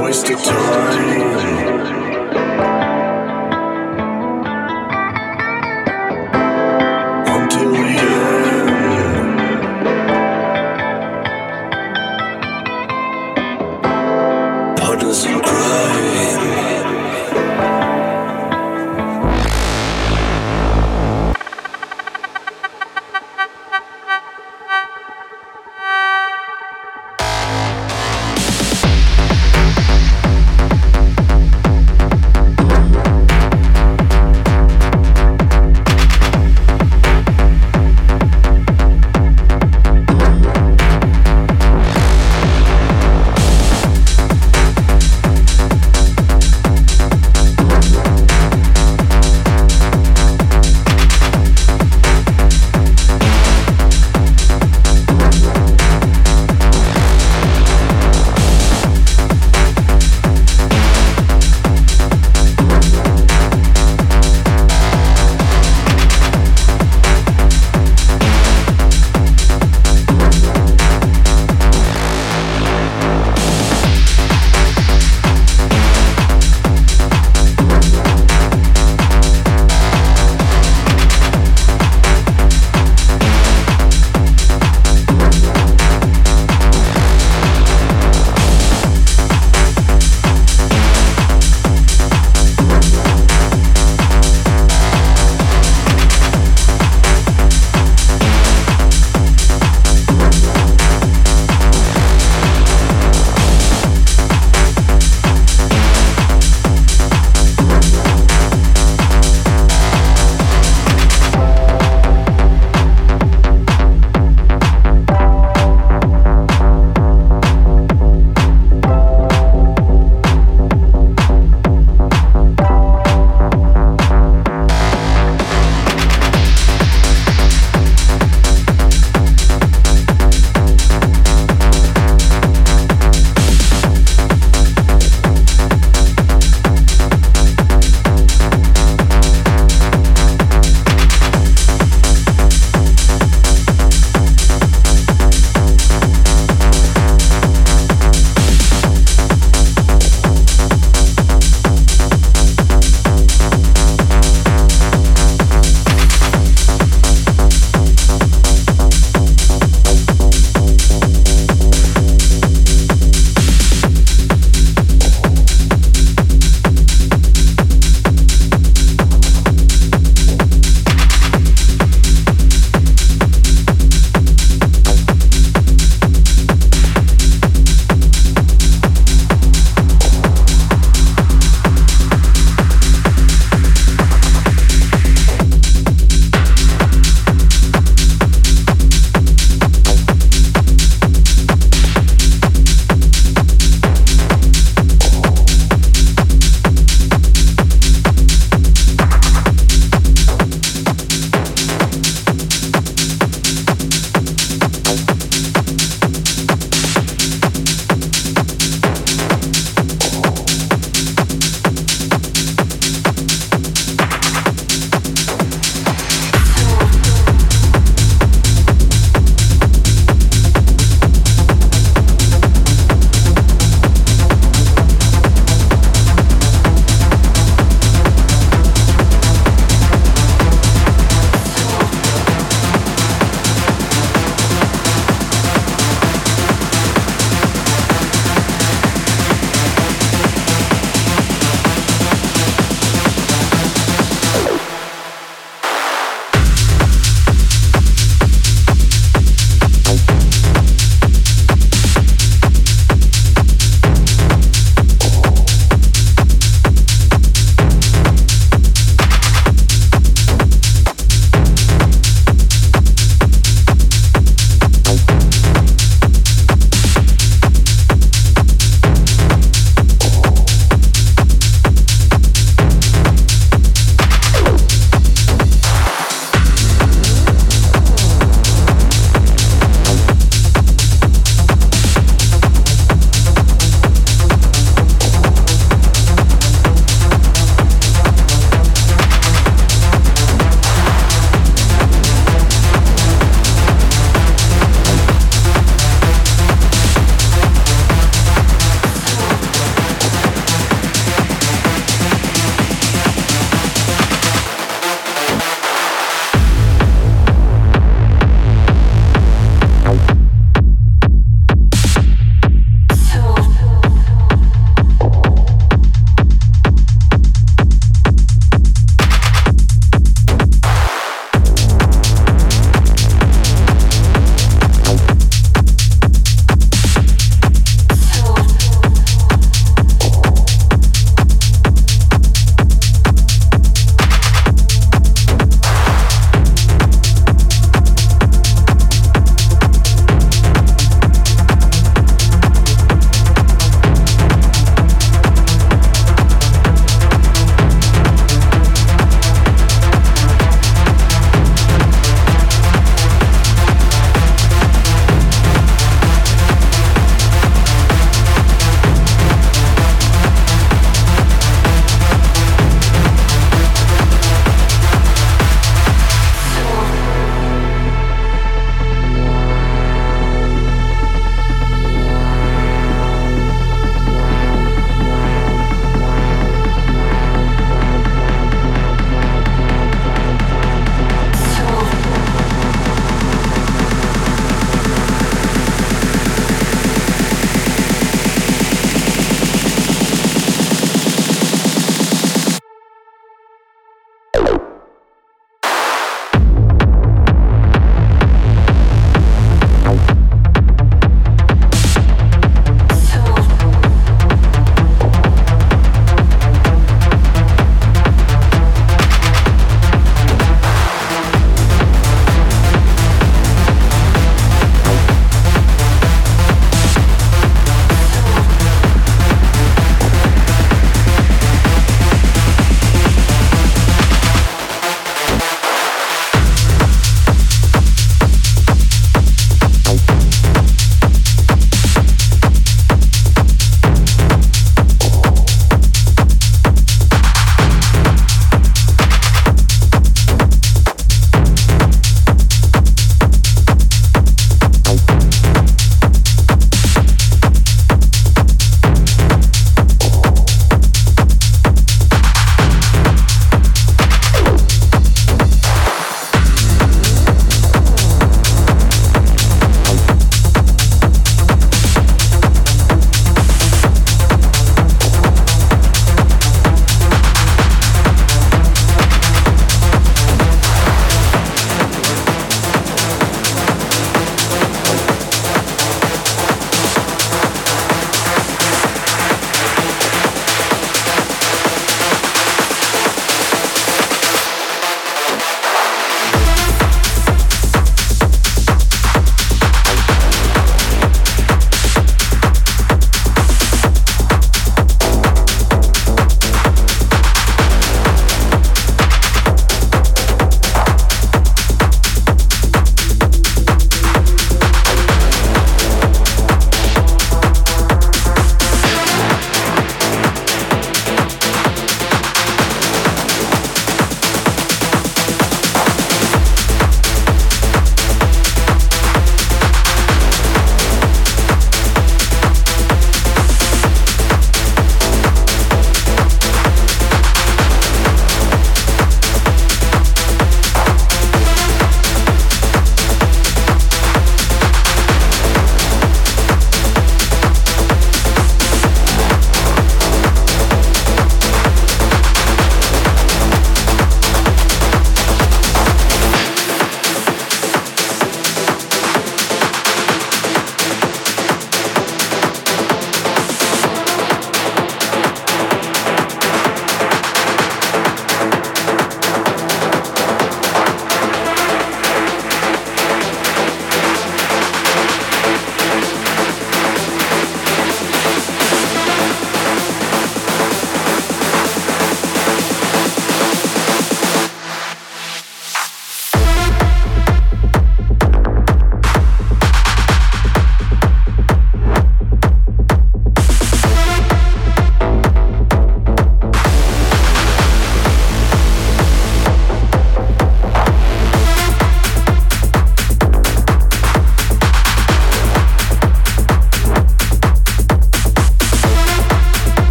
waste of time.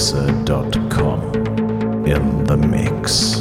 soundkleckse.com in the mix.